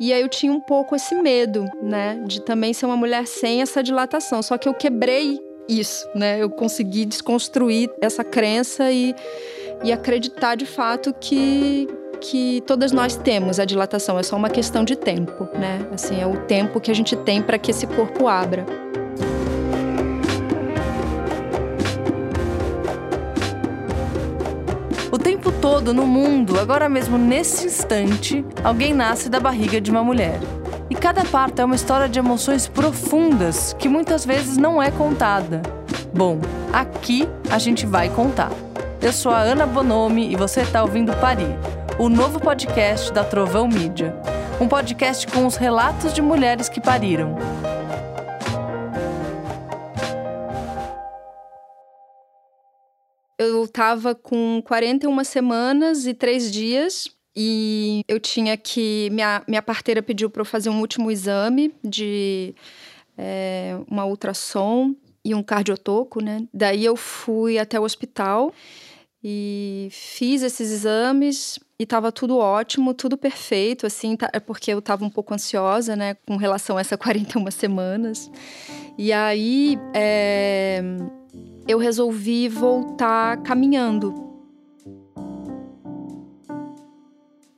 E aí eu tinha um pouco esse medo, né, de também ser uma mulher sem essa dilatação. Só que eu quebrei isso, né? Eu consegui desconstruir essa crença e, e acreditar de fato que que todas nós temos a dilatação, é só uma questão de tempo, né? Assim, é o tempo que a gente tem para que esse corpo abra. Todo no mundo, agora mesmo nesse instante, alguém nasce da barriga de uma mulher. E cada parto é uma história de emoções profundas que muitas vezes não é contada. Bom, aqui a gente vai contar. Eu sou a Ana Bonomi e você está ouvindo Parir o novo podcast da Trovão Mídia. Um podcast com os relatos de mulheres que pariram. Eu estava com 41 semanas e três dias e eu tinha que. Minha, minha parteira pediu para eu fazer um último exame de é, uma ultrassom e um cardiotoco, né? Daí eu fui até o hospital e fiz esses exames e tava tudo ótimo, tudo perfeito, assim, tá, é porque eu tava um pouco ansiosa, né, com relação a essa 41 semanas. E aí é, eu resolvi voltar caminhando.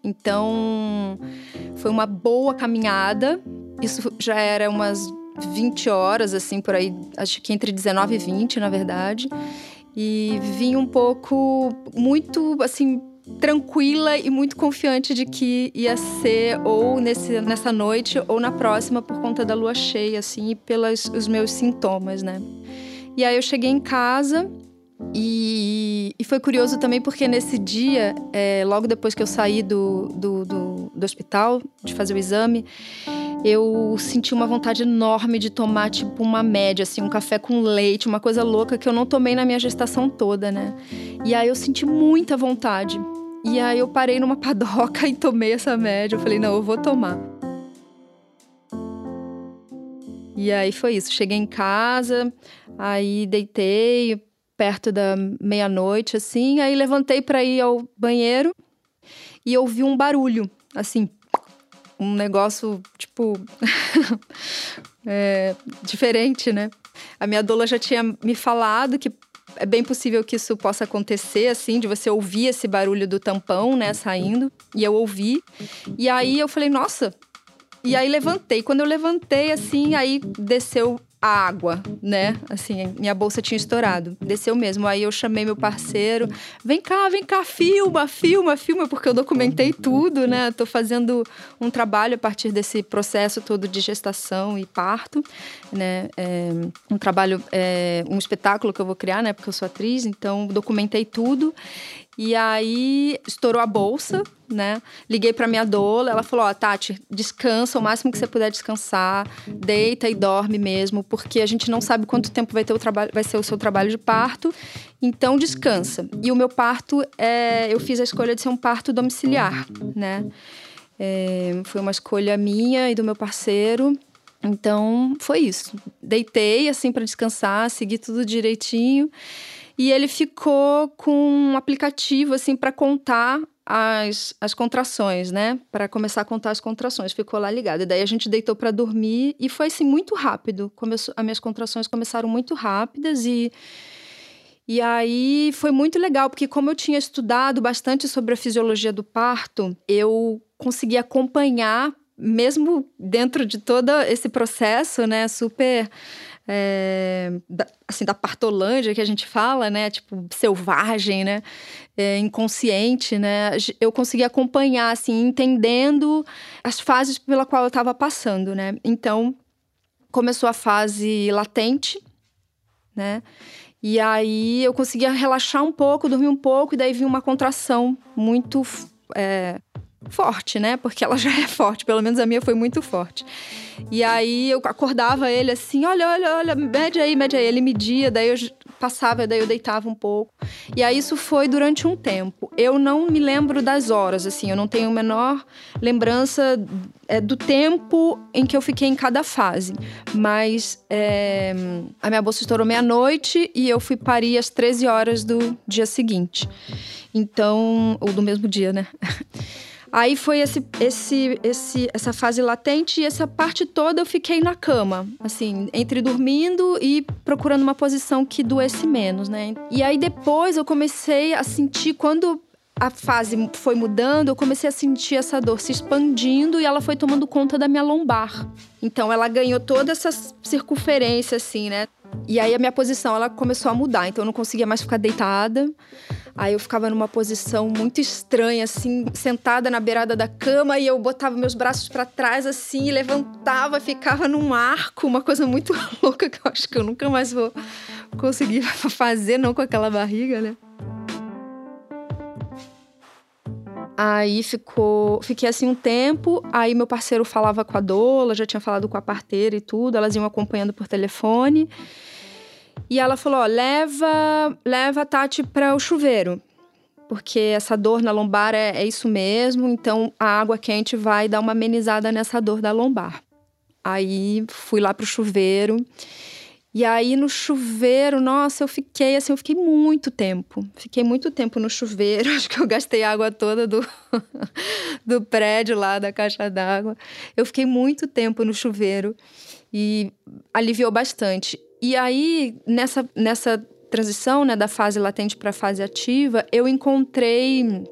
Então foi uma boa caminhada. Isso já era umas 20 horas, assim, por aí, acho que entre 19 e 20, na verdade e vim um pouco muito assim tranquila e muito confiante de que ia ser ou nesse, nessa noite ou na próxima por conta da lua cheia, assim, e pelos os meus sintomas, né? E aí eu cheguei em casa e, e foi curioso também porque nesse dia, é, logo depois que eu saí do, do, do, do hospital de fazer o exame, eu senti uma vontade enorme de tomar, tipo, uma média, assim, um café com leite, uma coisa louca que eu não tomei na minha gestação toda, né? E aí eu senti muita vontade. E aí eu parei numa padoca e tomei essa média. Eu falei, não, eu vou tomar. E aí foi isso. Cheguei em casa, aí deitei perto da meia-noite, assim, aí levantei para ir ao banheiro e ouvi um barulho, assim, um negócio, tipo, é, diferente, né? A minha doula já tinha me falado que é bem possível que isso possa acontecer, assim, de você ouvir esse barulho do tampão, né, saindo. E eu ouvi. E aí eu falei, nossa. E aí levantei. Quando eu levantei, assim, aí desceu a água, né? Assim, minha bolsa tinha estourado. Desceu mesmo. Aí eu chamei meu parceiro. Vem cá, vem cá, filma, filma, filma, porque eu documentei tudo, né? Tô fazendo um trabalho a partir desse processo todo de gestação e parto, né? É, um trabalho, é, um espetáculo que eu vou criar, né? Porque eu sou atriz, então documentei tudo. E aí estourou a bolsa, né? Liguei para minha doula, ela falou: "Ó, oh, Tati, descansa o máximo que você puder descansar, deita e dorme mesmo, porque a gente não sabe quanto tempo vai ter o trabalho, vai ser o seu trabalho de parto. Então descansa". E o meu parto é, eu fiz a escolha de ser um parto domiciliar, né? É, foi uma escolha minha e do meu parceiro. Então foi isso. Deitei assim para descansar, segui tudo direitinho. E ele ficou com um aplicativo assim para contar as, as contrações, né? Para começar a contar as contrações. Ficou lá ligado. E daí a gente deitou para dormir e foi assim muito rápido. Começou, as minhas contrações começaram muito rápidas e e aí foi muito legal, porque como eu tinha estudado bastante sobre a fisiologia do parto, eu consegui acompanhar mesmo dentro de todo esse processo, né, super é, da, assim, da partolândia que a gente fala, né? Tipo, selvagem, né? É, inconsciente, né? Eu consegui acompanhar, assim, entendendo as fases pela qual eu estava passando, né? Então, começou a fase latente, né? E aí eu conseguia relaxar um pouco, dormir um pouco, e daí vinha uma contração muito é, forte, né? Porque ela já é forte, pelo menos a minha foi muito forte. E aí eu acordava ele assim: olha, olha, olha, mede aí, mede aí. Ele media, daí eu passava, daí eu deitava um pouco. E aí isso foi durante um tempo. Eu não me lembro das horas, assim, eu não tenho a menor lembrança é, do tempo em que eu fiquei em cada fase. Mas é, a minha bolsa estourou meia-noite e eu fui parir às 13 horas do dia seguinte. Então, ou do mesmo dia, né? Aí foi esse, esse, esse, essa fase latente e essa parte toda eu fiquei na cama, assim, entre dormindo e procurando uma posição que doesse menos, né? E aí depois eu comecei a sentir quando a fase foi mudando, eu comecei a sentir essa dor se expandindo e ela foi tomando conta da minha lombar. Então ela ganhou toda essa circunferência assim, né? E aí a minha posição ela começou a mudar, então eu não conseguia mais ficar deitada. Aí eu ficava numa posição muito estranha, assim, sentada na beirada da cama e eu botava meus braços para trás, assim, levantava, ficava num arco, uma coisa muito louca que eu acho que eu nunca mais vou conseguir fazer, não com aquela barriga, né? Aí ficou, fiquei assim um tempo, aí meu parceiro falava com a doula, já tinha falado com a parteira e tudo, elas iam acompanhando por telefone. E ela falou: ó, leva, leva a Tati para o chuveiro. Porque essa dor na lombar é, é isso mesmo, então a água quente vai dar uma amenizada nessa dor da lombar. Aí fui lá pro chuveiro. E aí no chuveiro, nossa, eu fiquei assim, eu fiquei muito tempo. Fiquei muito tempo no chuveiro. Acho que eu gastei a água toda do, do prédio lá, da caixa d'água. Eu fiquei muito tempo no chuveiro e aliviou bastante. E aí, nessa, nessa transição né, da fase latente para a fase ativa, eu encontrei.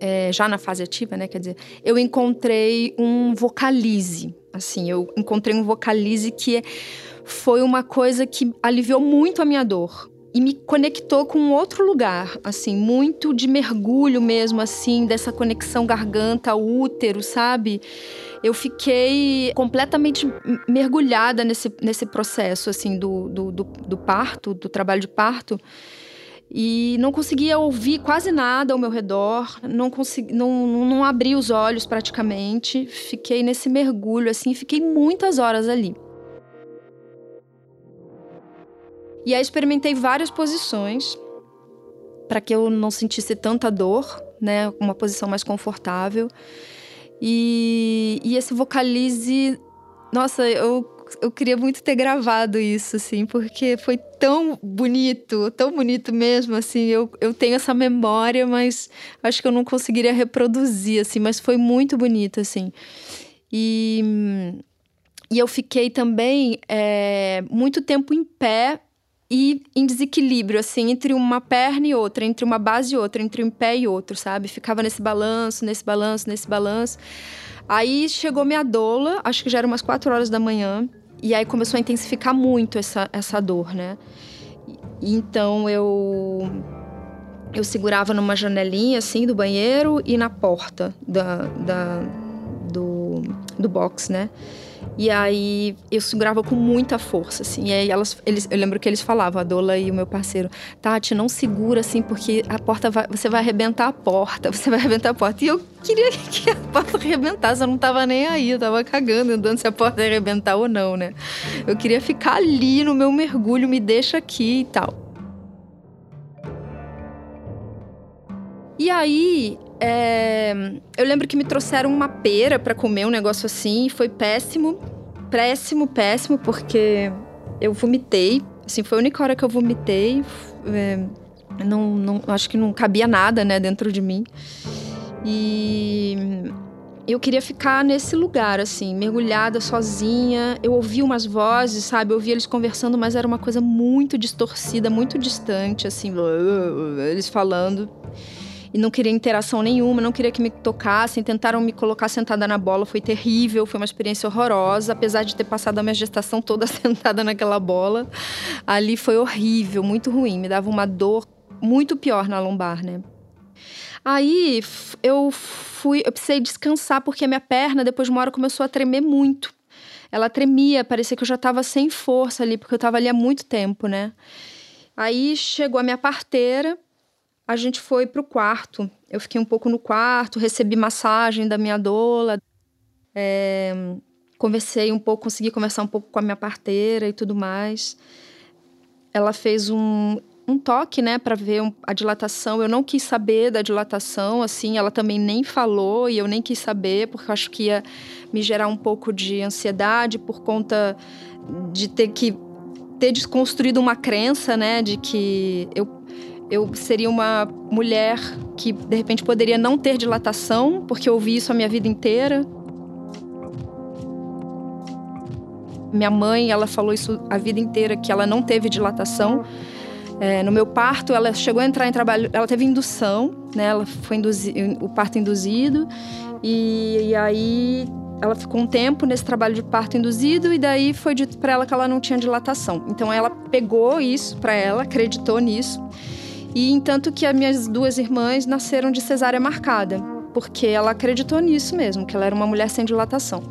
É, já na fase ativa, né? Quer dizer, eu encontrei um vocalize. Assim, eu encontrei um vocalize que foi uma coisa que aliviou muito a minha dor e me conectou com um outro lugar, assim, muito de mergulho mesmo, assim, dessa conexão garganta, útero, sabe? Eu fiquei completamente mergulhada nesse, nesse processo, assim, do, do, do, do parto, do trabalho de parto e não conseguia ouvir quase nada ao meu redor, não consegui, não, não abri os olhos praticamente, fiquei nesse mergulho assim, fiquei muitas horas ali. E aí experimentei várias posições para que eu não sentisse tanta dor, né, uma posição mais confortável. E, e esse vocalize, nossa, eu, eu queria muito ter gravado isso, assim, porque foi tão bonito, tão bonito mesmo, assim. Eu, eu tenho essa memória, mas acho que eu não conseguiria reproduzir, assim, mas foi muito bonito, assim. E, e eu fiquei também é, muito tempo em pé e em desequilíbrio, assim, entre uma perna e outra, entre uma base e outra, entre um pé e outro, sabe? Ficava nesse balanço, nesse balanço, nesse balanço. Aí chegou minha doula, acho que já era umas quatro horas da manhã, e aí começou a intensificar muito essa, essa dor, né? Então eu eu segurava numa janelinha assim do banheiro e na porta da, da do, do box, né? E aí eu segurava com muita força, assim. E aí elas, eles, eu lembro que eles falavam, a Dola e o meu parceiro, Tati, não segura assim, porque a porta vai, você vai arrebentar a porta, você vai arrebentar a porta. E eu queria que a porta arrebentasse, eu não tava nem aí, eu tava cagando, andando se a porta ia arrebentar ou não, né? Eu queria ficar ali no meu mergulho, me deixa aqui e tal. E aí, é, eu lembro que me trouxeram uma pera para comer, um negócio assim, foi péssimo. Péssimo, péssimo, porque eu vomitei. Assim, foi a única hora que eu vomitei. É, não, não, acho que não cabia nada, né, dentro de mim. E eu queria ficar nesse lugar, assim, mergulhada sozinha. Eu ouvia umas vozes, sabe? Eu ouvia eles conversando, mas era uma coisa muito distorcida, muito distante, assim, eles falando e não queria interação nenhuma, não queria que me tocassem, tentaram me colocar sentada na bola, foi terrível, foi uma experiência horrorosa, apesar de ter passado a minha gestação toda sentada naquela bola. Ali foi horrível, muito ruim, me dava uma dor muito pior na lombar, né? Aí eu fui, eu precisei descansar porque a minha perna depois de uma hora começou a tremer muito. Ela tremia, parecia que eu já estava sem força ali, porque eu estava ali há muito tempo, né? Aí chegou a minha parteira, a gente foi pro quarto. Eu fiquei um pouco no quarto, recebi massagem da minha doula, é, conversei um pouco, consegui conversar um pouco com a minha parteira e tudo mais. Ela fez um, um toque, né, para ver a dilatação. Eu não quis saber da dilatação, assim, ela também nem falou e eu nem quis saber, porque eu acho que ia me gerar um pouco de ansiedade por conta de ter que ter desconstruído uma crença, né, de que eu eu seria uma mulher que de repente poderia não ter dilatação, porque eu ouvi isso a minha vida inteira. Minha mãe, ela falou isso a vida inteira, que ela não teve dilatação. É, no meu parto, ela chegou a entrar em trabalho, ela teve indução, né? Ela foi o parto induzido. E, e aí ela ficou um tempo nesse trabalho de parto induzido e daí foi dito para ela que ela não tinha dilatação. Então ela pegou isso para ela, acreditou nisso. E entanto que as minhas duas irmãs nasceram de cesárea marcada, porque ela acreditou nisso mesmo, que ela era uma mulher sem dilatação.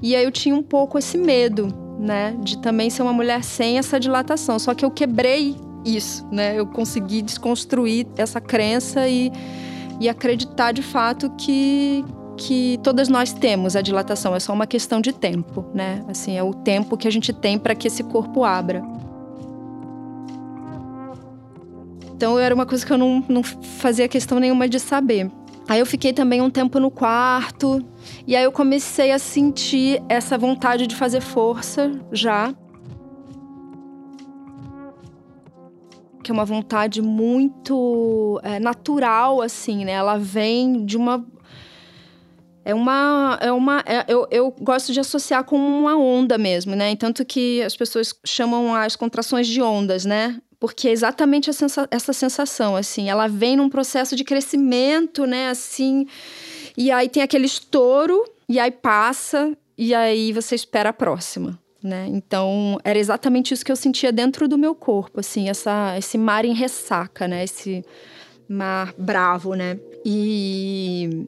E aí eu tinha um pouco esse medo, né, de também ser uma mulher sem essa dilatação. Só que eu quebrei isso, né? Eu consegui desconstruir essa crença e e acreditar de fato que que todas nós temos a dilatação, é só uma questão de tempo, né? Assim, é o tempo que a gente tem para que esse corpo abra. Então era uma coisa que eu não, não fazia questão nenhuma de saber. Aí eu fiquei também um tempo no quarto, e aí eu comecei a sentir essa vontade de fazer força já. que é uma vontade muito é, natural, assim, né? Ela vem de uma. É uma. É uma é, eu, eu gosto de associar com uma onda mesmo, né? Tanto que as pessoas chamam as contrações de ondas, né? Porque é exatamente sensa essa sensação, assim. Ela vem num processo de crescimento, né? Assim. E aí tem aquele estouro, e aí passa, e aí você espera a próxima né? Então, era exatamente isso que eu sentia dentro do meu corpo, assim, essa, esse mar em ressaca, né? Esse mar bravo, né? E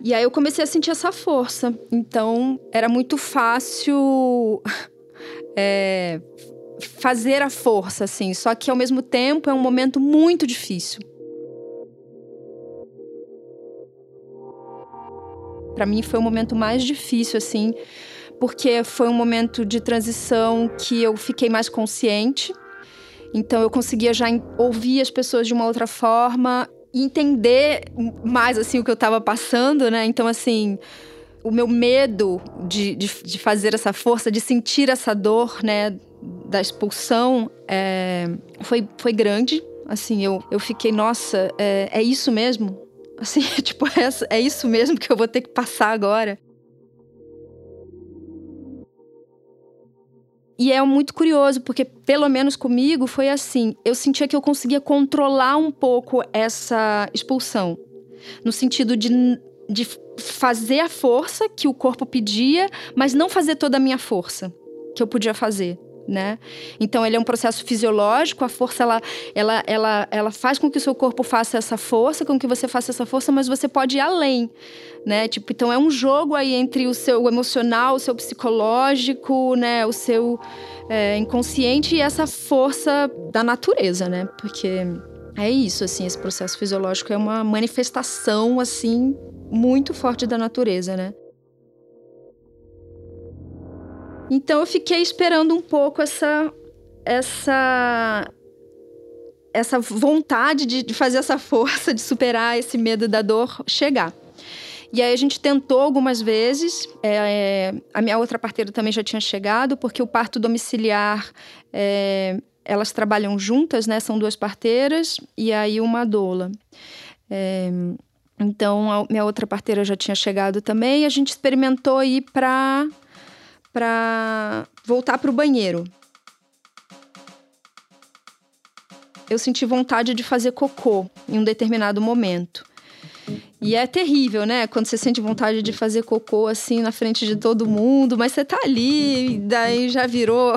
e aí eu comecei a sentir essa força. Então, era muito fácil é, fazer a força, assim. Só que, ao mesmo tempo, é um momento muito difícil. Para mim, foi o momento mais difícil, assim, porque foi um momento de transição que eu fiquei mais consciente. Então eu conseguia já ouvir as pessoas de uma outra forma, entender mais assim o que eu estava passando, né? Então assim, o meu medo de, de, de, fazer essa força, de sentir essa dor, né, da expulsão, é, foi, foi grande. Assim, eu, eu fiquei, nossa, é, é isso mesmo? Assim, tipo, é, é isso mesmo que eu vou ter que passar agora? E é muito curioso, porque pelo menos comigo foi assim. Eu sentia que eu conseguia controlar um pouco essa expulsão. No sentido de, de fazer a força que o corpo pedia, mas não fazer toda a minha força que eu podia fazer né? Então ele é um processo fisiológico, a força ela, ela, ela, ela faz com que o seu corpo faça essa força, com que você faça essa força, mas você pode ir além, né? Tipo, então é um jogo aí entre o seu emocional, o seu psicológico, né? O seu é, inconsciente e essa força da natureza, né? Porque é isso, assim, esse processo fisiológico é uma manifestação assim muito forte da natureza, né? Então eu fiquei esperando um pouco essa essa essa vontade de, de fazer essa força de superar esse medo da dor chegar. E aí a gente tentou algumas vezes. É, é, a minha outra parteira também já tinha chegado, porque o parto domiciliar é, elas trabalham juntas, né? São duas parteiras e aí uma doula. É, então a minha outra parteira já tinha chegado também. A gente experimentou ir para para voltar para o banheiro. Eu senti vontade de fazer cocô em um determinado momento. E é terrível, né? Quando você sente vontade de fazer cocô assim na frente de todo mundo, mas você tá ali, e daí já virou.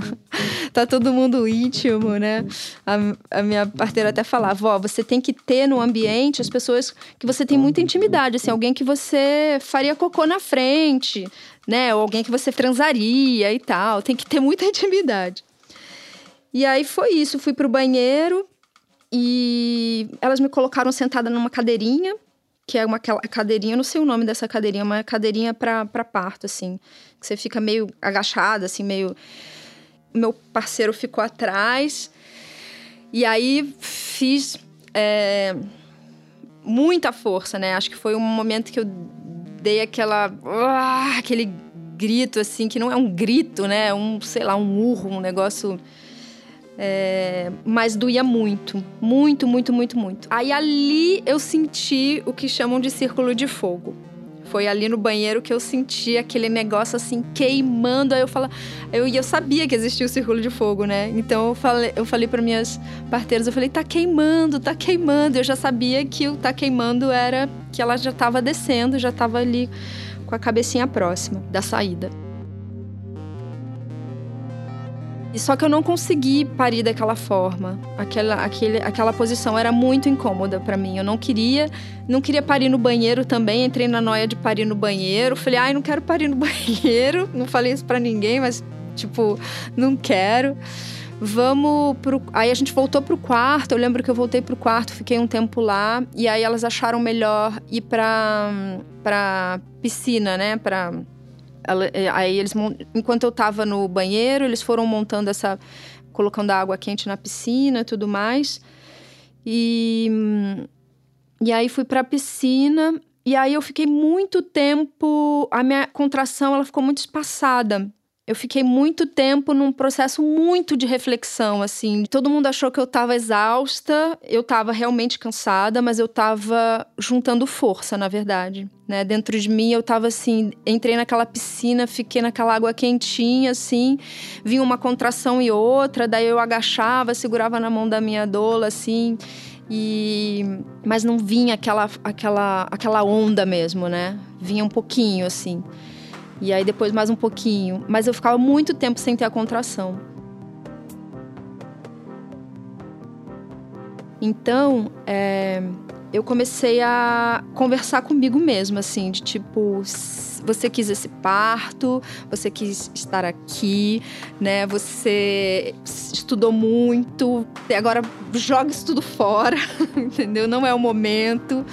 tá todo mundo íntimo, né? A, a, minha parteira até falava: Ó, você tem que ter no ambiente as pessoas que você tem muita intimidade, assim, alguém que você faria cocô na frente, né? Ou alguém que você transaria e tal. Tem que ter muita intimidade. E aí foi isso, fui pro banheiro, e elas me colocaram sentada numa cadeirinha, que é uma cadeirinha, não sei o nome dessa cadeirinha, uma cadeirinha para parto, assim. Que você fica meio agachada, assim, meio. Meu parceiro ficou atrás. E aí fiz é, muita força, né? Acho que foi um momento que eu dei aquela. Uh, aquele grito, assim, que não é um grito, né? É um, sei lá, um urro, um negócio É, mas doía muito, muito, muito, muito, muito. Aí ali eu senti o que chamam de círculo de fogo. Foi ali no banheiro que eu senti aquele negócio assim queimando. Aí eu falo, eu, eu sabia que existia o círculo de fogo, né? Então eu falei, eu falei para minhas parteiras, eu falei, tá queimando, tá queimando. Eu já sabia que o tá queimando era que ela já tava descendo, já tava ali com a cabecinha próxima da saída. E só que eu não consegui parir daquela forma. Aquela, aquele, aquela posição era muito incômoda para mim. Eu não queria, não queria parir no banheiro também. Entrei na noia de parir no banheiro. Falei, ai, não quero parir no banheiro. Não falei isso para ninguém, mas tipo, não quero. Vamos pro. Aí a gente voltou pro quarto. Eu lembro que eu voltei pro quarto, fiquei um tempo lá. E aí elas acharam melhor ir pra, pra piscina, né? Pra ela, é, aí eles, enquanto eu estava no banheiro, eles foram montando essa, colocando a água quente na piscina e tudo mais. E, e aí fui para a piscina e aí eu fiquei muito tempo, a minha contração ela ficou muito espaçada eu fiquei muito tempo num processo muito de reflexão, assim. Todo mundo achou que eu estava exausta, eu estava realmente cansada, mas eu estava juntando força, na verdade. Né? Dentro de mim eu estava assim, entrei naquela piscina, fiquei naquela água quentinha, assim, vinha uma contração e outra, daí eu agachava, segurava na mão da minha doula, assim. E mas não vinha aquela aquela aquela onda mesmo, né? Vinha um pouquinho assim. E aí depois mais um pouquinho. Mas eu ficava muito tempo sem ter a contração. Então, é, eu comecei a conversar comigo mesma, assim, de tipo, você quis esse parto, você quis estar aqui, né? Você estudou muito, agora joga isso tudo fora, entendeu? Não é o momento.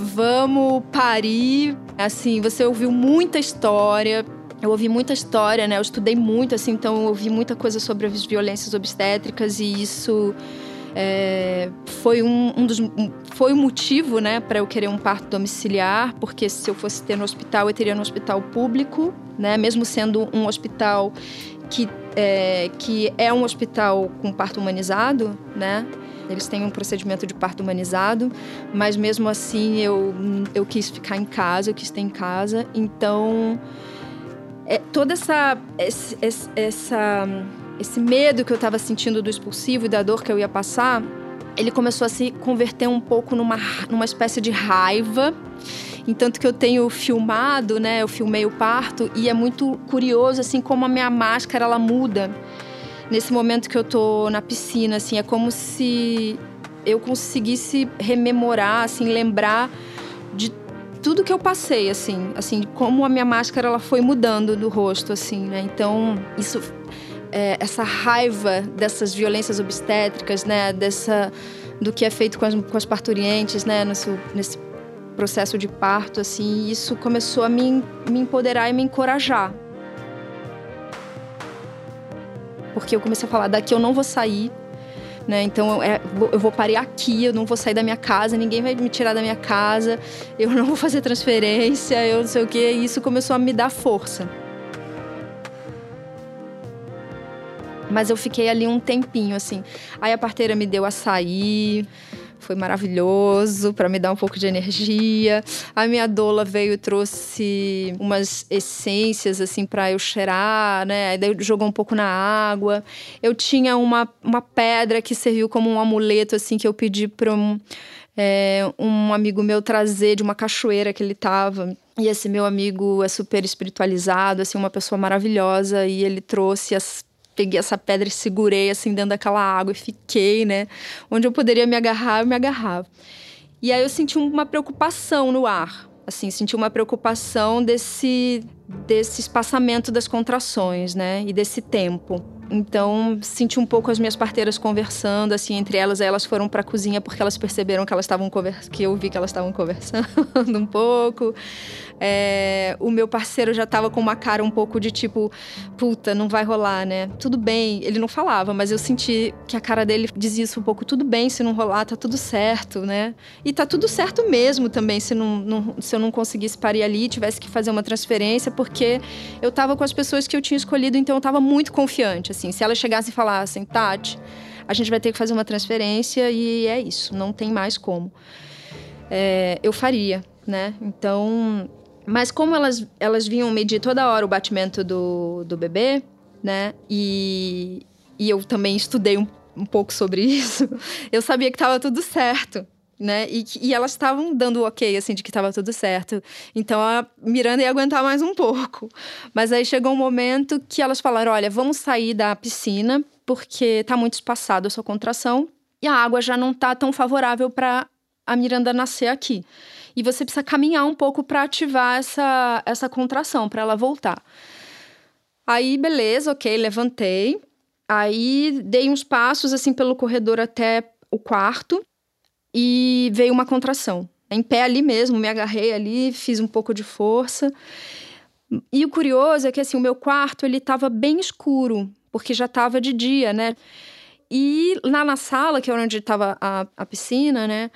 Vamos parir, Assim, você ouviu muita história, eu ouvi muita história, né? Eu estudei muito, assim, então eu ouvi muita coisa sobre as violências obstétricas e isso é, foi um, um, dos foi um motivo, né, para eu querer um parto domiciliar, porque se eu fosse ter no hospital, eu teria no hospital público, né? Mesmo sendo um hospital que é, que é um hospital com parto humanizado, né? Eles têm um procedimento de parto humanizado, mas mesmo assim eu, eu quis ficar em casa, eu quis ter em casa. Então, é, toda essa, esse, essa, esse medo que eu estava sentindo do expulsivo e da dor que eu ia passar, ele começou a se converter um pouco numa, numa espécie de raiva. Entanto que eu tenho filmado, né? Eu filmei o parto e é muito curioso assim como a minha máscara ela muda nesse momento que eu tô na piscina, assim, é como se eu conseguisse rememorar, assim, lembrar de tudo que eu passei, assim, assim, como a minha máscara ela foi mudando do rosto, assim, né? Então, isso, é, essa raiva dessas violências obstétricas, né? Dessa, do que é feito com as, com as parturientes, né? Nesse, nesse processo de parto, assim, isso começou a me, me empoderar e me encorajar, porque eu comecei a falar: daqui eu não vou sair. Né? Então é, eu vou parar aqui, eu não vou sair da minha casa, ninguém vai me tirar da minha casa, eu não vou fazer transferência, eu não sei o que. E isso começou a me dar força. Mas eu fiquei ali um tempinho, assim. Aí a parteira me deu açaí, foi maravilhoso para me dar um pouco de energia. A minha doula veio e trouxe umas essências assim para eu cheirar, né? Aí jogou um pouco na água. Eu tinha uma, uma pedra que serviu como um amuleto assim que eu pedi para um, é, um amigo meu trazer de uma cachoeira que ele tava. E esse meu amigo é super espiritualizado, assim, uma pessoa maravilhosa, e ele trouxe as peguei essa pedra e segurei assim dentro daquela água e fiquei, né? Onde eu poderia me agarrar, eu me agarrava. E aí eu senti uma preocupação no ar, assim, senti uma preocupação desse desse espaçamento das contrações, né? E desse tempo. Então, senti um pouco as minhas parteiras conversando, assim, entre elas. Aí elas foram para a cozinha porque elas perceberam que elas estavam conversando, que eu vi que elas estavam conversando um pouco. É, o meu parceiro já tava com uma cara um pouco de tipo, puta, não vai rolar, né? Tudo bem. Ele não falava, mas eu senti que a cara dele dizia isso um pouco, tudo bem se não rolar, tá tudo certo, né? E tá tudo certo mesmo também, se, não, não se eu não conseguisse parir ali, tivesse que fazer uma transferência, porque eu tava com as pessoas que eu tinha escolhido, então eu tava muito confiante, assim. Se elas chegassem e falassem, Tati, a gente vai ter que fazer uma transferência e é isso, não tem mais como. É, eu faria, né? Então, mas como elas, elas vinham medir toda hora o batimento do, do bebê, né? E, e eu também estudei um, um pouco sobre isso, eu sabia que estava tudo certo né? E, e elas estavam dando ok, assim, de que estava tudo certo. Então a Miranda ia aguentar mais um pouco. Mas aí chegou um momento que elas falaram: olha, vamos sair da piscina, porque tá muito espaçado a sua contração e a água já não tá tão favorável para a Miranda nascer aqui. E você precisa caminhar um pouco para ativar essa, essa contração, para ela voltar. Aí, beleza, ok, levantei. Aí dei uns passos assim pelo corredor até o quarto e veio uma contração. Em pé ali mesmo, me agarrei ali, fiz um pouco de força. E o curioso é que assim, o meu quarto ele estava bem escuro, porque já estava de dia, né? E lá na sala, que era onde estava a, a piscina, né?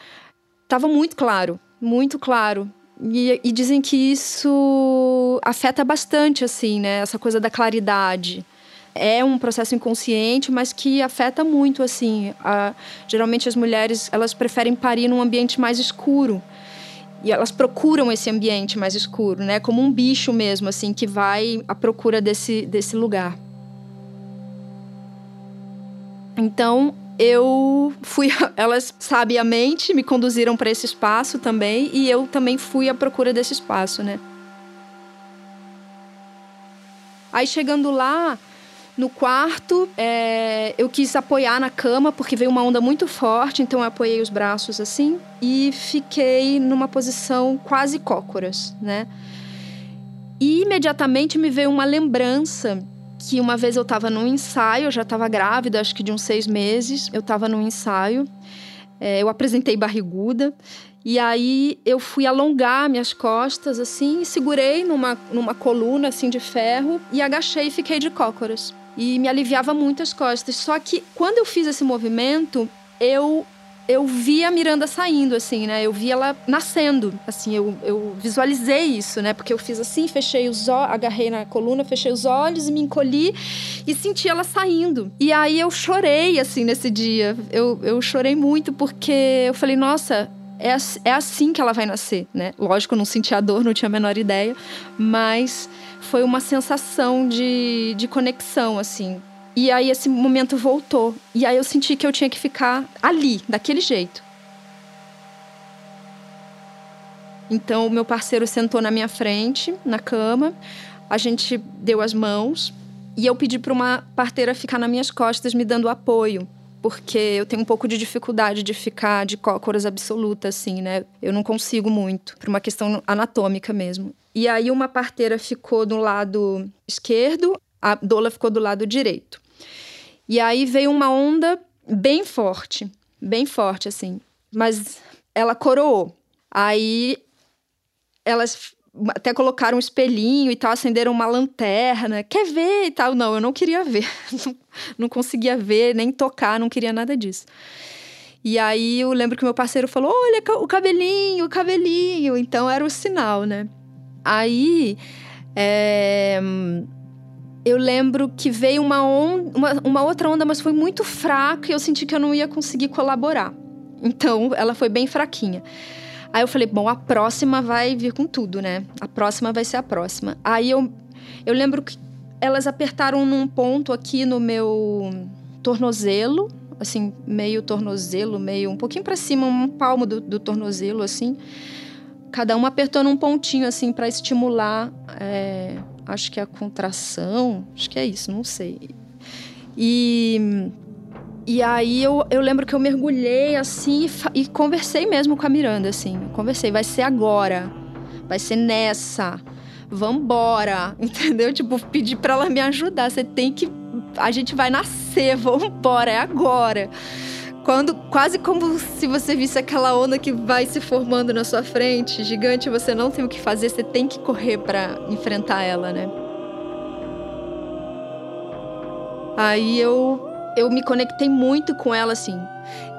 Tava muito claro, muito claro. E, e, dizem que isso afeta bastante, assim, né? Essa coisa da claridade é um processo inconsciente, mas que afeta muito, assim. A, geralmente as mulheres, elas preferem parir num ambiente mais escuro. E elas procuram esse ambiente mais escuro, né? Como um bicho mesmo, assim, que vai à procura desse, desse lugar. Então, eu fui, elas sabiamente me conduziram para esse espaço também, e eu também fui à procura desse espaço, né? Aí chegando lá, no quarto, é, eu quis apoiar na cama porque veio uma onda muito forte, então eu apoiei os braços assim e fiquei numa posição quase cócoras, né? E imediatamente me veio uma lembrança que uma vez eu estava num ensaio, eu já estava grávida, acho que de uns seis meses, eu estava num ensaio, é, eu apresentei barriguda e aí eu fui alongar minhas costas assim, segurei numa, numa coluna assim de ferro e agachei e fiquei de cócoras e me aliviava muito as costas. Só que quando eu fiz esse movimento, eu eu vi a Miranda saindo, assim, né? Eu vi ela nascendo, assim, eu, eu visualizei isso, né? Porque eu fiz assim, fechei os olhos, agarrei na coluna, fechei os olhos e me encolhi e senti ela saindo. E aí eu chorei, assim, nesse dia. Eu, eu chorei muito porque eu falei, nossa, é, é assim que ela vai nascer, né? Lógico, eu não senti a dor, não tinha a menor ideia, mas foi uma sensação de, de conexão, assim. E aí esse momento voltou. E aí eu senti que eu tinha que ficar ali, daquele jeito. Então, o meu parceiro sentou na minha frente, na cama. A gente deu as mãos e eu pedi para uma parteira ficar nas minhas costas, me dando apoio porque eu tenho um pouco de dificuldade de ficar de cócoras absoluta, assim, né? Eu não consigo muito, por uma questão anatômica mesmo. E aí uma parteira ficou do lado esquerdo, a doula ficou do lado direito. E aí veio uma onda bem forte, bem forte, assim. Mas ela coroou. Aí elas até colocaram um espelhinho e tal, acenderam uma lanterna. Quer ver e tal? Não, eu não queria ver. não conseguia ver, nem tocar, não queria nada disso. E aí eu lembro que meu parceiro falou: olha o cabelinho, o cabelinho. Então era o sinal, né? Aí é, eu lembro que veio uma, onda, uma, uma outra onda, mas foi muito fraca e eu senti que eu não ia conseguir colaborar. Então ela foi bem fraquinha. Aí eu falei, bom, a próxima vai vir com tudo, né? A próxima vai ser a próxima. Aí eu, eu lembro que elas apertaram num ponto aqui no meu tornozelo, assim, meio tornozelo, meio um pouquinho para cima, um palmo do, do, tornozelo, assim. Cada uma apertou num pontinho, assim, para estimular, é, acho que é a contração, acho que é isso, não sei. E e aí eu, eu lembro que eu mergulhei assim e, e conversei mesmo com a Miranda, assim. Conversei, vai ser agora. Vai ser nessa. Vambora. Entendeu? Tipo, pedi para ela me ajudar. Você tem que. A gente vai nascer, vambora, é agora. Quando, quase como se você visse aquela onda que vai se formando na sua frente, gigante, você não tem o que fazer, você tem que correr para enfrentar ela, né? Aí eu eu me conectei muito com ela, assim.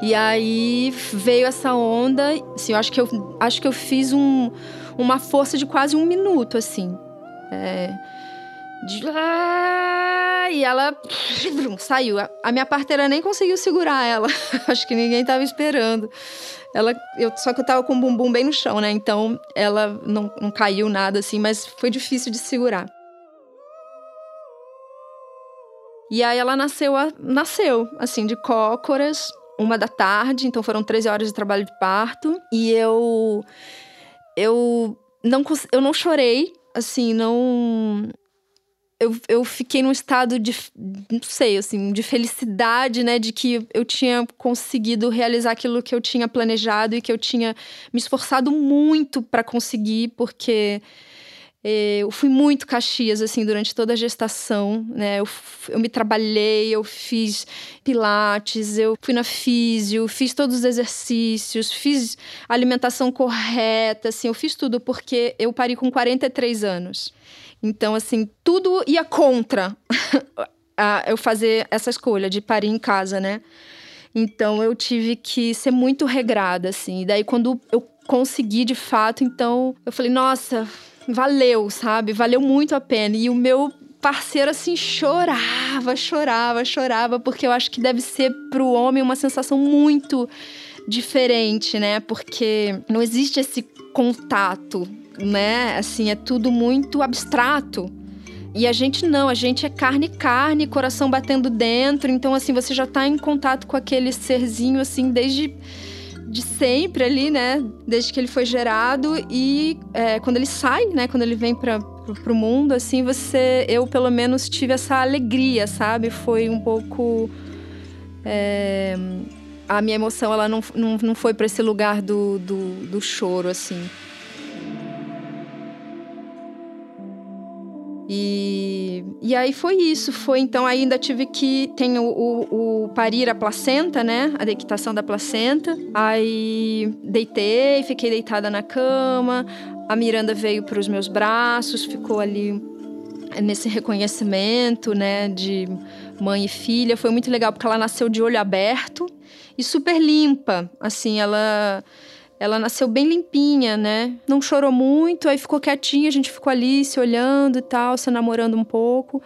E aí veio essa onda, assim, eu acho que eu, acho que eu fiz um, uma força de quase um minuto, assim. É, de, ah, e ela saiu. A minha parteira nem conseguiu segurar ela. Acho que ninguém estava esperando. Ela, eu, só que eu tava com o bumbum bem no chão, né? Então ela não, não caiu nada assim, mas foi difícil de segurar. E aí ela nasceu, nasceu assim, de cócoras, uma da tarde, então foram 13 horas de trabalho de parto. E eu. Eu não, eu não chorei, assim, não. Eu, eu fiquei num estado de, não sei, assim, de felicidade, né? De que eu tinha conseguido realizar aquilo que eu tinha planejado e que eu tinha me esforçado muito para conseguir, porque eu fui muito Caxias, assim, durante toda a gestação, né? Eu, eu me trabalhei, eu fiz pilates, eu fui na físio, fiz todos os exercícios, fiz alimentação correta, assim, eu fiz tudo porque eu pari com 43 anos. Então, assim, tudo ia contra eu fazer essa escolha de parir em casa, né? Então, eu tive que ser muito regrada, assim. E daí, quando eu consegui de fato, então, eu falei, nossa valeu, sabe? Valeu muito a pena. E o meu parceiro assim chorava, chorava, chorava, porque eu acho que deve ser para o homem uma sensação muito diferente, né? Porque não existe esse contato, né? Assim, é tudo muito abstrato. E a gente não, a gente é carne carne, coração batendo dentro. Então, assim, você já tá em contato com aquele serzinho, assim, desde de sempre ali, né? Desde que ele foi gerado e é, quando ele sai, né? Quando ele vem para pro mundo, assim, você, eu pelo menos tive essa alegria, sabe? Foi um pouco é, a minha emoção, ela não, não, não foi para esse lugar do, do, do choro, assim. E, e aí foi isso, foi então ainda tive que tem o, o, o parir a placenta, né? A dequitação da placenta. Aí deitei, fiquei deitada na cama. A Miranda veio para os meus braços, ficou ali nesse reconhecimento, né, de mãe e filha. Foi muito legal porque ela nasceu de olho aberto e super limpa, assim, ela ela nasceu bem limpinha, né? Não chorou muito, aí ficou quietinha, a gente ficou ali se olhando e tal, se namorando um pouco.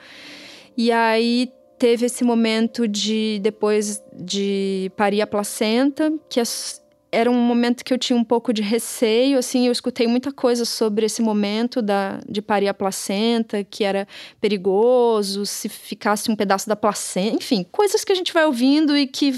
E aí teve esse momento de depois de parir a placenta, que era um momento que eu tinha um pouco de receio, assim, eu escutei muita coisa sobre esse momento da, de parir a placenta, que era perigoso, se ficasse um pedaço da placenta, enfim, coisas que a gente vai ouvindo e que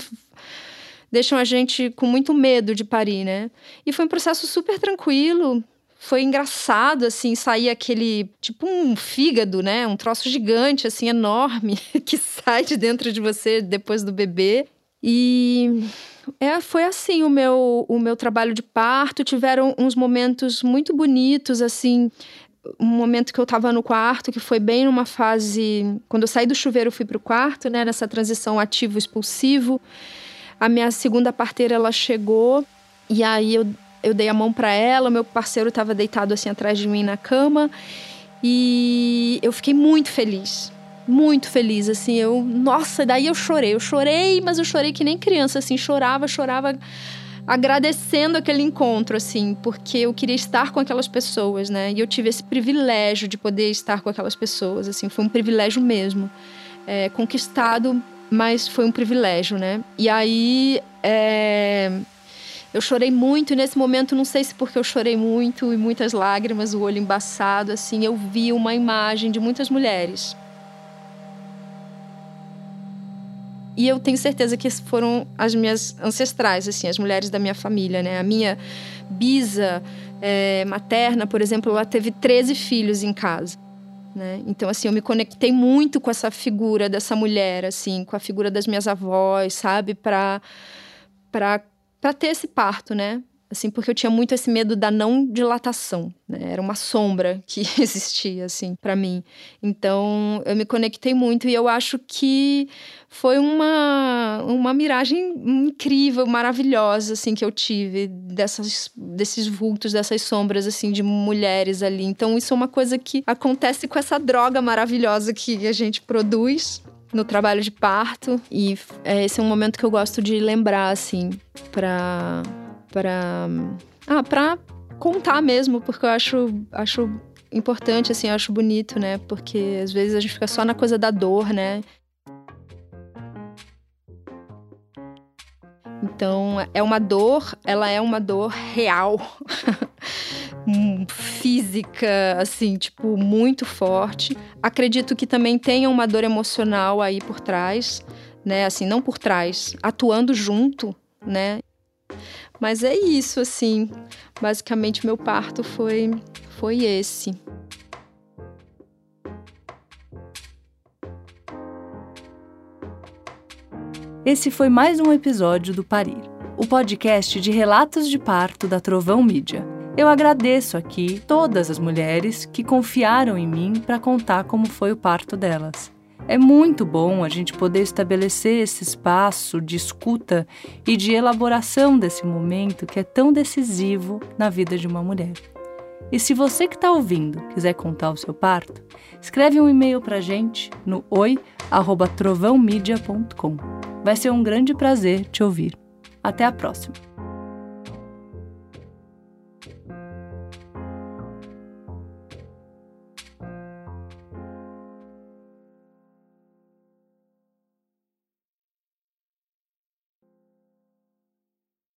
deixam a gente com muito medo de parir, né? E foi um processo super tranquilo. Foi engraçado, assim, sair aquele, tipo um fígado, né? Um troço gigante, assim, enorme, que sai de dentro de você depois do bebê. E é, foi assim o meu, o meu trabalho de parto. Tiveram uns momentos muito bonitos, assim. Um momento que eu estava no quarto, que foi bem numa fase. Quando eu saí do chuveiro, fui para o quarto, né? Nessa transição ativo-expulsivo. A minha segunda parteira, ela chegou e aí eu, eu dei a mão para ela, meu parceiro estava deitado assim atrás de mim na cama e eu fiquei muito feliz. Muito feliz, assim, eu, nossa, daí eu chorei, eu chorei, mas eu chorei que nem criança, assim, chorava, chorava, agradecendo aquele encontro, assim, porque eu queria estar com aquelas pessoas, né? E eu tive esse privilégio de poder estar com aquelas pessoas, assim, foi um privilégio mesmo, é, conquistado mas foi um privilégio, né? E aí é, eu chorei muito e nesse momento, não sei se porque eu chorei muito e muitas lágrimas, o olho embaçado, assim, eu vi uma imagem de muitas mulheres. E eu tenho certeza que foram as minhas ancestrais, assim, as mulheres da minha família, né? A minha bisa é, materna, por exemplo, ela teve 13 filhos em casa. Né? Então, assim, eu me conectei muito com essa figura dessa mulher, assim, com a figura das minhas avós, sabe? Para ter esse parto, né? Assim, porque eu tinha muito esse medo da não dilatação, né? Era uma sombra que existia, assim, para mim. Então, eu me conectei muito e eu acho que foi uma, uma miragem incrível, maravilhosa, assim, que eu tive dessas, desses vultos, dessas sombras, assim, de mulheres ali. Então, isso é uma coisa que acontece com essa droga maravilhosa que a gente produz no trabalho de parto. E é, esse é um momento que eu gosto de lembrar, assim, para para ah, para contar mesmo, porque eu acho acho importante, assim, eu acho bonito, né? Porque às vezes a gente fica só na coisa da dor, né? Então, é uma dor, ela é uma dor real, física, assim, tipo, muito forte. Acredito que também tenha uma dor emocional aí por trás, né? Assim, não por trás, atuando junto, né? Mas é isso, assim. Basicamente, meu parto foi, foi esse. Esse foi mais um episódio do Parir, o podcast de relatos de parto da Trovão Mídia. Eu agradeço aqui todas as mulheres que confiaram em mim para contar como foi o parto delas. É muito bom a gente poder estabelecer esse espaço de escuta e de elaboração desse momento que é tão decisivo na vida de uma mulher. E se você que está ouvindo quiser contar o seu parto, escreve um e-mail para a gente no oi@trovãomedia.com. Vai ser um grande prazer te ouvir. Até a próxima!